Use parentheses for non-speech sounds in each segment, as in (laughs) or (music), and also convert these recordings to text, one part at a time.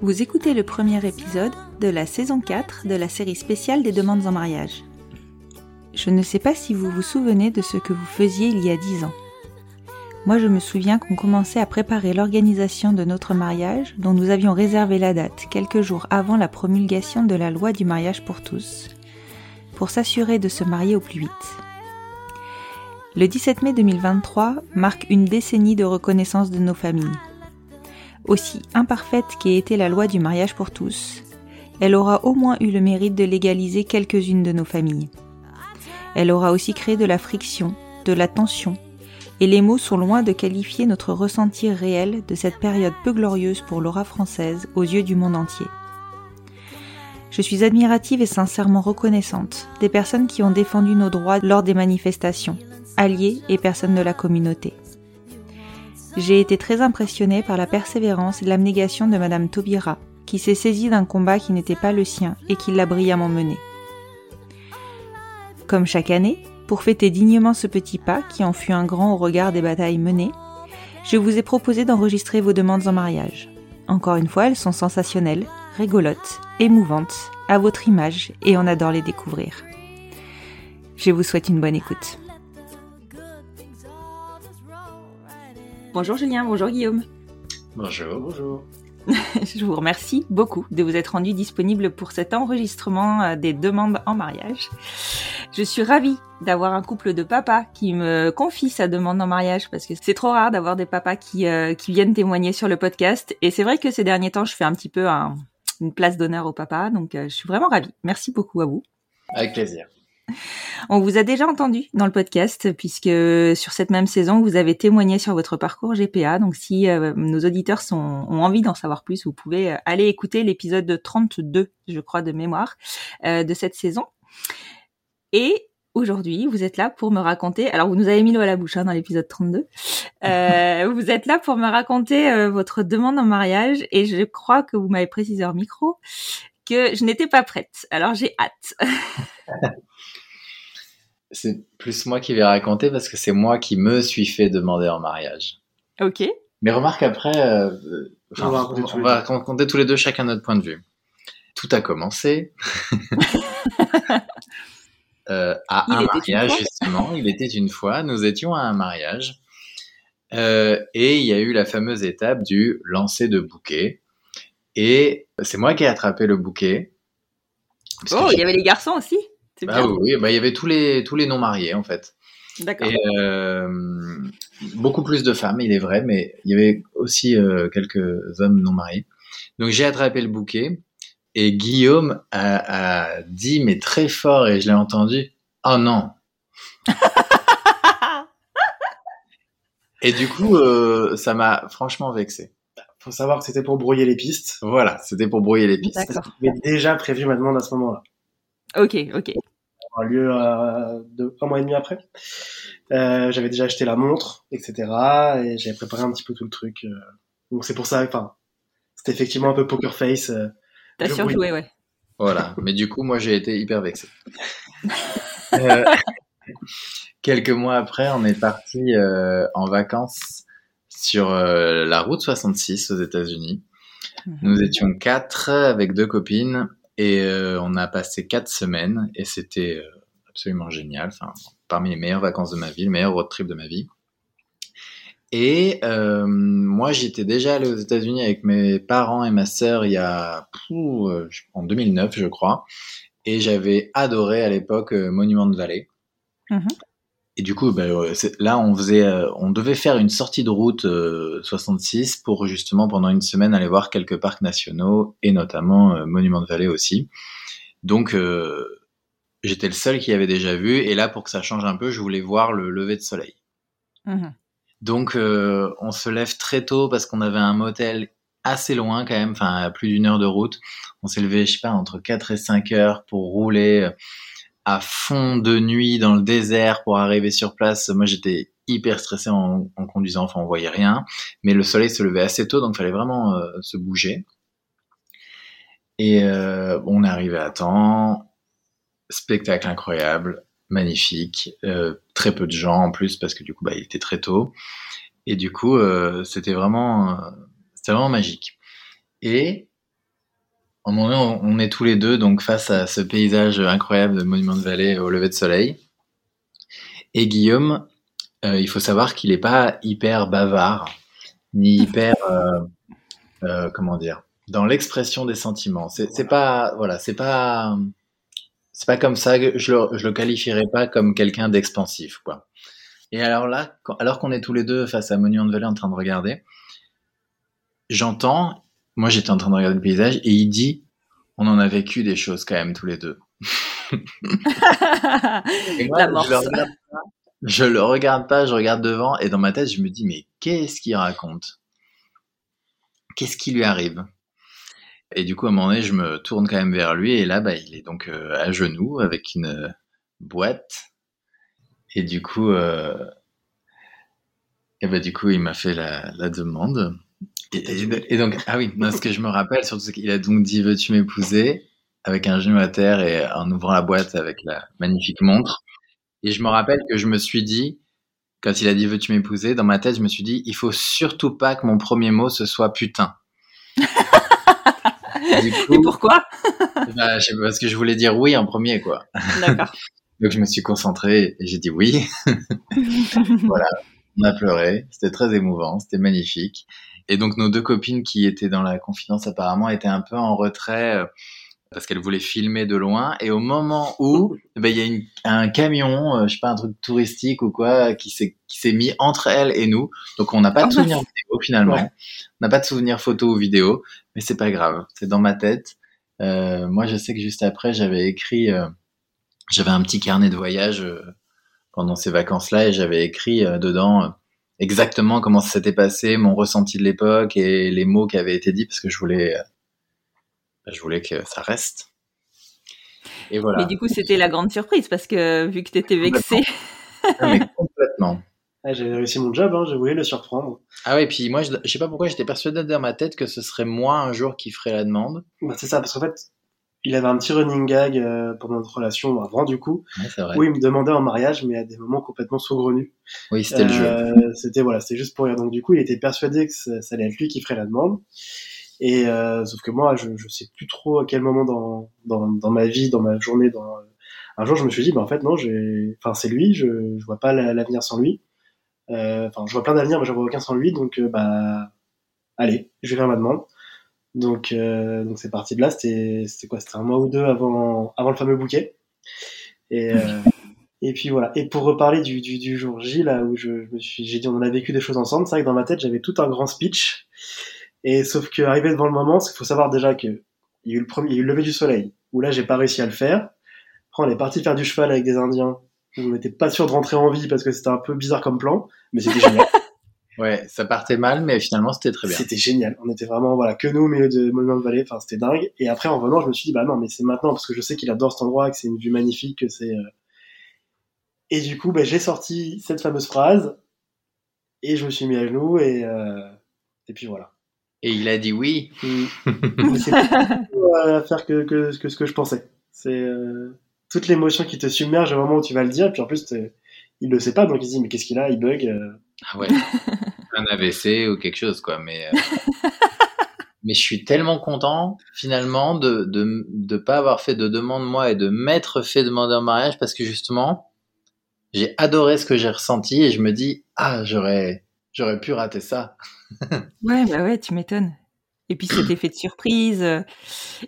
Vous écoutez le premier épisode de la saison 4 de la série spéciale des demandes en mariage. Je ne sais pas si vous vous souvenez de ce que vous faisiez il y a 10 ans. Moi je me souviens qu'on commençait à préparer l'organisation de notre mariage dont nous avions réservé la date quelques jours avant la promulgation de la loi du mariage pour tous, pour s'assurer de se marier au plus vite. Le 17 mai 2023 marque une décennie de reconnaissance de nos familles. Aussi imparfaite qu'ait été la loi du mariage pour tous, elle aura au moins eu le mérite de légaliser quelques-unes de nos familles. Elle aura aussi créé de la friction, de la tension, et les mots sont loin de qualifier notre ressenti réel de cette période peu glorieuse pour l'aura française aux yeux du monde entier. Je suis admirative et sincèrement reconnaissante des personnes qui ont défendu nos droits lors des manifestations, alliés et personnes de la communauté. J'ai été très impressionnée par la persévérance et l'abnégation de Madame Taubira, qui s'est saisie d'un combat qui n'était pas le sien et qui l'a brillamment mené. Comme chaque année, pour fêter dignement ce petit pas qui en fut un grand au regard des batailles menées, je vous ai proposé d'enregistrer vos demandes en mariage. Encore une fois, elles sont sensationnelles, rigolotes, émouvantes, à votre image et on adore les découvrir. Je vous souhaite une bonne écoute. Bonjour Julien, bonjour Guillaume. Bonjour. Bonjour. (laughs) Je vous remercie beaucoup de vous être rendu disponible pour cet enregistrement euh, des demandes en mariage. Je suis ravie d'avoir un couple de papas qui me confie sa demande en mariage parce que c'est trop rare d'avoir des papas qui, euh, qui viennent témoigner sur le podcast. Et c'est vrai que ces derniers temps, je fais un petit peu un- une place d'honneur au papa. Donc, euh, je suis vraiment ravie. Merci beaucoup à vous. Avec plaisir. On vous a déjà entendu dans le podcast puisque sur cette même saison, vous avez témoigné sur votre parcours GPA. Donc si euh, nos auditeurs sont, ont envie d'en savoir plus, vous pouvez euh, aller écouter l'épisode 32, je crois, de mémoire euh, de cette saison. Et aujourd'hui, vous êtes là pour me raconter. Alors, vous nous avez mis l'eau à la bouche hein, dans l'épisode 32. Euh, (laughs) vous êtes là pour me raconter euh, votre demande en mariage et je crois que vous m'avez précisé en micro que je n'étais pas prête. Alors, j'ai hâte. (laughs) C'est plus moi qui vais raconter parce que c'est moi qui me suis fait demander en mariage. ok. Mais remarque après, euh, euh, enfin, On va on, raconter tous on les va deux. raconter tous les deux chacun notre point de vue. Tout a commencé (laughs) euh, à Il un mariage justement. Il était une fois. Nous étions à un mariage Euh, et il y a eu la fameuse étape du lancer de bouquet. Et c'est moi qui ai attrapé le bouquet. Oh, il y avait les garçons aussi. Ah bien. oui, bah, il y avait tous les, tous les non mariés en fait. D'accord. Euh, beaucoup plus de femmes, il est vrai, mais il y avait aussi quelques hommes non mariés. Donc j'ai attrapé le bouquet et Guillaume a, a dit, mais très fort, et je l'ai entendu, oh non. (laughs) Et du coup, euh, ça m'a franchement vexé. Faut savoir que c'était pour brouiller les pistes. Voilà, c'était pour brouiller les pistes. J'avais déjà prévu ma demande à ce moment-là. Ok, ok. Ça aura lieu euh, de, un mois et demi après. Euh, j'avais déjà acheté la montre, etc. Et j'avais préparé un petit peu tout le truc. euh. donc c'est pour ça, enfin, c'était effectivement un peu poker face. T'as Je surjoué, ouais. Voilà. Mais du coup, moi, j'ai été hyper vexé. (laughs) Euh, quelques mois après, on est parti euh, en vacances sur euh, la route 66 aux États-Unis. Mhm. Nous étions quatre avec deux copines Et on a passé quatre semaines et c'était absolument génial. Enfin, parmi les meilleures vacances de ma vie, le meilleur road trip de ma vie. Et euh, moi, j'étais déjà allé aux États-Unis avec mes parents et ma sœur il y a pouh, euh, en 2009, je crois. Et j'avais adoré à l'époque euh, Monument de Vallée. Mhm. Et du coup, ben, là, on faisait, on devait faire une sortie de route euh, 66 pour justement pendant une semaine aller voir quelques parcs nationaux et notamment euh, Monument de Vallée aussi. Donc, euh, j'étais le seul qui avait déjà vu. Et là, pour que ça change un peu, je voulais voir le lever de soleil. Mhm. Donc, euh, on se lève très tôt parce qu'on avait un motel assez loin quand même, enfin à plus d'une heure de route. On s'est levé, je sais pas, entre 4 et 5 heures pour rouler euh, à fond de nuit dans le désert pour arriver sur place. Moi, j'étais hyper stressé en, conduisant, enfin on voyait rien, mais le soleil se levait assez tôt, donc fallait vraiment euh, se bouger. Et euh, on est arrivé à temps, spectacle incroyable, magnifique, euh, très peu de gens en plus parce que du coup bah, il était très tôt et du coup euh, c'était vraiment euh, c'était vraiment magique. Et un moment on, est tous les deux donc face à ce paysage incroyable de Monument de Vallée au lever de soleil. Et Guillaume, euh, il faut savoir qu'il est pas hyper bavard ni (laughs) hyper comment dire dans l'expression des sentiments. C'est pas voilà c'est pas c'est pas comme ça que je le, je le qualifierais pas comme quelqu'un d'expansif, quoi. Et alors là, quand- alors qu'on est tous les deux face à Monument de Vallée en train de regarder, j'entends, moi j'étais en train de regarder le paysage et il dit, on en a vécu des choses quand même tous les deux. Et moi, (laughs) L'amorce. je le regarde pas, je le regarde pas, je regarde devant et dans ma tête je me dis mais qu'est-ce qu'il raconte? Qu'est-ce qui lui arrive? Et du coup à un moment donné je me tourne quand même vers lui et là bah il est donc euh, à genoux avec une euh, boîte. Et du coup euh, et bah du coup il m'a fait la, la demande. Et, et- et donc ah oui non, ce que je me rappelle surtout c'est qu'il a donc dit veux-tu m'épouser? Avec un genou à terre et en ouvrant la boîte avec la magnifique montre. Et je me rappelle que je me suis dit, quand il a dit veux-tu m'épouser, dans ma tête, je me suis dit, il faut surtout pas que mon premier mot ce soit putain. (laughs) du (laughs) Et coup, pourquoi bah, je sais pas, parce que je voulais dire oui en premier, quoi. D'accord. (laughs) Donc je me suis concentré et j'ai dit oui. (laughs) voilà, on a pleuré, c'était très émouvant, c'était magnifique. Et donc nos deux copines qui étaient dans la confidence apparemment étaient un peu en retrait euh, parce qu'elles voulaient filmer de loin. Et au moment où eh ben, il y a une- un camion, euh, je sais pas un truc touristique ou quoi, qui s'est qui s'est mis entre elles et nous. Donc on n'a pas de Oh, souvenir vidéo finalement. Ouais. On n'a pas de souvenir photo ou vidéo, mais c'est pas grave, c'est dans ma tête. Euh, moi je sais que juste après j'avais écrit, euh, j'avais un petit carnet de voyage euh, pendant ces vacances-là et j'avais écrit dedans exactement comment ça s'était passé, mon ressenti de l'époque et les mots qui avaient été dits parce que je voulais, euh, je voulais que ça reste. Et voilà. Mais du coup, c'était la grande surprise parce que vu que t'étais vexé. Ah, mais complètement. Ah, J'avais réussi mon job, hein, je voulais le surprendre. Ah ouais, puis moi, je, je sais pas pourquoi j'étais persuadé dans ma tête que ce serait moi un jour qui ferait la demande. Bah, c'est ça, parce qu'en fait, il avait un petit running gag euh, pendant notre relation avant, du coup, Ouais, vrai. où il me demandait en mariage, mais à des moments complètement saugrenus. Oui, c'était le jeu. Euh, C'était voilà, c'était juste pour rire. Donc du coup, il était persuadé que ça, ça allait être lui qui ferait la demande. Et euh, sauf que moi, je, je sais plus trop à quel moment dans, dans, dans ma vie, dans ma journée, dans un jour, je me suis dit, bah en fait non, j'ai, enfin c'est lui, je, je vois pas la- l'avenir sans lui. Euh, Enfin, je vois plein d'avenirs, mais j'en vois aucun sans lui. Donc euh, bah, allez, je vais faire ma demande. Donc euh, donc c'est parti de là. C'était c'était quoi? C'était un mois ou deux avant avant le fameux bouquet. Et et puis voilà. Et pour reparler du, du, du jour J, là où je, je me suis, j'ai dit on a vécu des choses ensemble, c'est vrai que dans ma tête j'avais tout un grand speech. Et sauf que arrivé devant le moment, il faut savoir déjà que il y a eu le premier, il y a eu le lever du soleil, où là j'ai pas réussi à le faire. Après on est parti faire du cheval avec des Indiens. On n'était pas sûr de rentrer en vie parce que c'était un peu bizarre comme plan, mais c'était génial. (laughs) Ouais, ça partait mal, mais finalement c'était très bien. C'était génial. On était vraiment voilà que nous au milieu de Monument de Vallée. Enfin c'était dingue. Et après en revenant, je me suis dit bah non mais c'est maintenant parce que je sais qu'il adore cet endroit, que c'est une vue magnifique, que c'est. euh, Et du coup bah, j'ai sorti cette fameuse phrase et je me suis mis à genoux et euh... et puis voilà. Et il a dit oui. Mm. (laughs) C'est tout, euh, à faire que, que, que ce que je pensais. C'est euh, toute l'émotion qui te submerge au moment où tu vas le dire. Puis en plus il le sait pas donc il se dit mais qu'est-ce qu'il a, il bug. euh. Ah ouais. (laughs) un AVC ou quelque chose, quoi. Mais euh, (laughs) mais je suis tellement content finalement de de de pas avoir fait de demande moi et de m'être fait demander en mariage parce que justement j'ai adoré ce que j'ai ressenti et je me dis ah j'aurais j'aurais pu rater ça. (laughs) Ouais, bah ouais, tu m'étonnes. Et puis cet effet de surprise. euh,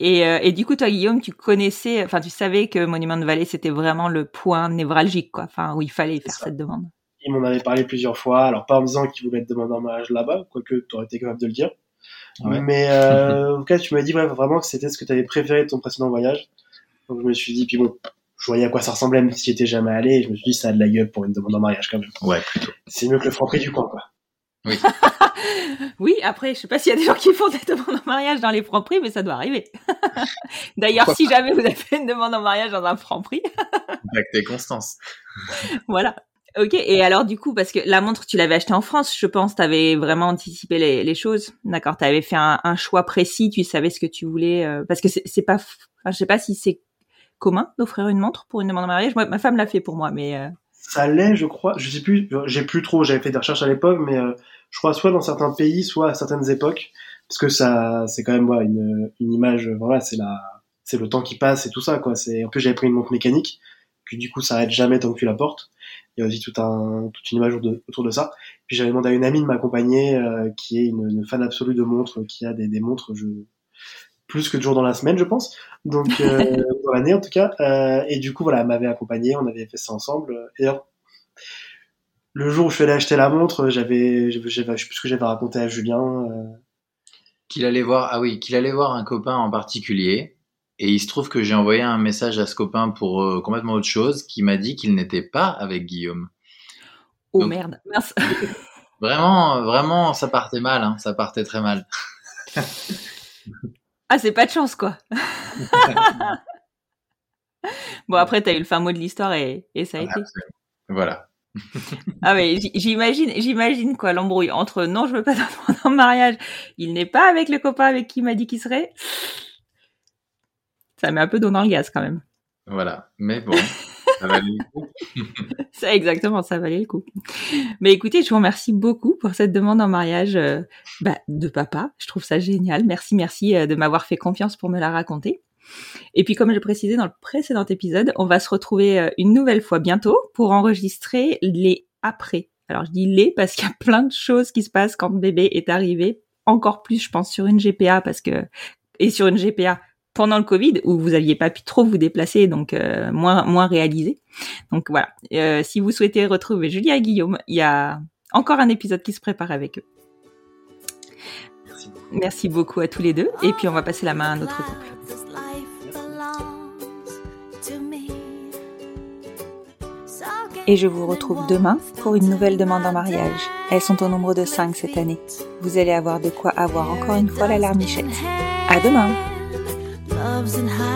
Et, euh, et du coup, toi, Guillaume, tu connaissais, enfin, tu savais que Monument de Vallée, c'était vraiment le point névralgique, quoi. Enfin, où il fallait faire ça. cette demande. Il m'en avait parlé plusieurs fois, alors pas en me disant qu'il voulait te demander en mariage là-bas, quoique tu aurais été capable de le dire. Ouais. Mais euh, (laughs) en tout cas, tu m'as dit ouais, vraiment que c'était ce que tu avais préféré de ton précédent voyage. Donc je me suis dit, puis bon, je voyais à quoi ça ressemblait, même si j'y étais jamais allé, et je me suis dit, ça a de la gueule pour une demande en mariage quand même. Ouais plutôt. C'est mieux que le franc prix du coin, quoi. (laughs) Oui, après, je sais pas s'il y a des gens qui font des demandes en mariage dans les francs prix, mais ça doit arriver. (laughs) D'ailleurs, si jamais vous avez fait une demande en mariage dans un franc prix, Contactez Constance. (laughs) voilà. Ok, et alors du coup, parce que la montre, tu l'avais achetée en France, je pense, tu avais vraiment anticipé les, les choses. D'accord, tu avais fait un, un choix précis, tu savais ce que tu voulais. euh, parce que c'est pas, enfin, je sais pas si c'est commun d'offrir une montre pour une demande en mariage. Moi, ma femme l'a fait pour moi, mais euh, Ça l'est, je crois. Je sais plus, j'ai plus trop, j'avais fait des recherches à l'époque, mais euh, je crois soit dans certains pays, soit à certaines époques, parce que ça, c'est quand même une, une image, voilà, c'est la, c'est le temps qui passe et tout ça, quoi. C'est, en plus, j'avais pris une montre mécanique, puis du coup, ça arrête jamais tant que tu la portes. Il y a aussi tout un, toute une image autour de, autour de ça. Puis j'avais demandé à une amie de m'accompagner, euh, qui est une, une fan absolue de montres, qui a des, des montres, je, plus que de jours dans la semaine, je pense. Donc, euh, (laughs) dans l'année, en tout cas. Euh, et du coup, voilà, elle m'avait accompagné, on avait fait ça ensemble. Et alors, le jour où je suis allé acheter la montre, j'avais, j'avais, j'avais- je sais plus ce que j'avais raconté à Julien. euh, Qu'il allait voir ah oui qu'il allait voir un copain en particulier et il se trouve que j'ai envoyé un message à ce copain pour euh, complètement autre chose qui m'a dit qu'il n'était pas avec Guillaume. oh Donc- merde, mince. (laughs) Vraiment vraiment ça partait mal hein, ça partait très mal. (laughs) Ah, c'est pas de chance, quoi. (laughs) bon, après, t'as eu le fin mot de l'histoire et, et ça a été. Voilà. (laughs) Ah mais j'imagine, j'imagine quoi l'embrouille entre non je veux pas t'attendre en mariage, il n'est pas avec le copain avec qui il m'a dit qu'il serait. Ça met un peu d'eau dans le gaz quand même. Voilà. Mais bon, (laughs) ça valait le coup. (laughs) Ça exactement, ça valait le coup. Mais écoutez, je vous remercie beaucoup pour cette demande en mariage euh, bah, de papa. Je trouve ça génial. Merci, merci euh, de m'avoir fait confiance pour me la raconter. Et puis, comme je précisais dans le précédent épisode, on va se retrouver euh, une nouvelle fois bientôt pour enregistrer les après. Alors, je dis les parce qu'il y a plein de choses qui se passent quand le bébé est arrivé. Encore plus, je pense, sur une GPA parce que et sur une GPA pendant le Covid où vous aviez pas pu trop vous déplacer, donc euh, moins moins réalisé. Donc voilà. Euh, si vous souhaitez retrouver Julia et Guillaume, il y a encore un épisode qui se prépare avec eux. Merci beaucoup. Merci beaucoup à tous les deux. Et puis on va passer la main à un autre couple. Et je vous retrouve demain pour une nouvelle demande en mariage. Elles sont au nombre de 5 cette année. Vous allez avoir de quoi avoir encore une fois la larmichette. À demain Love's in high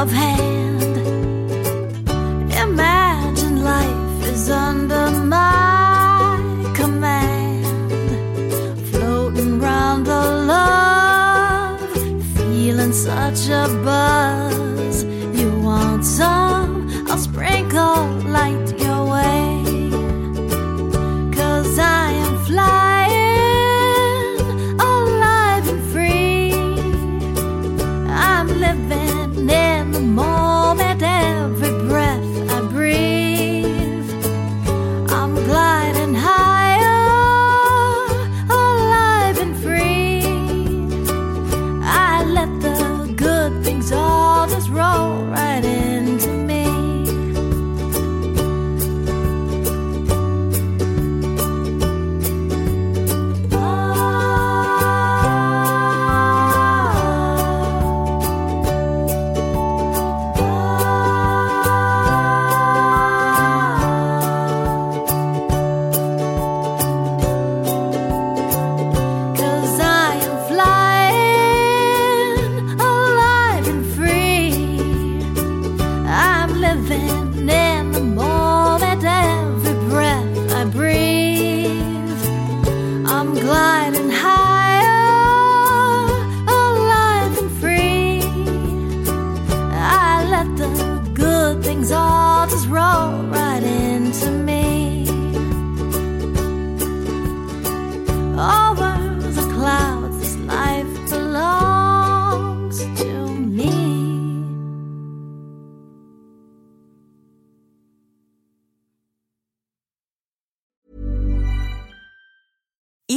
of hand.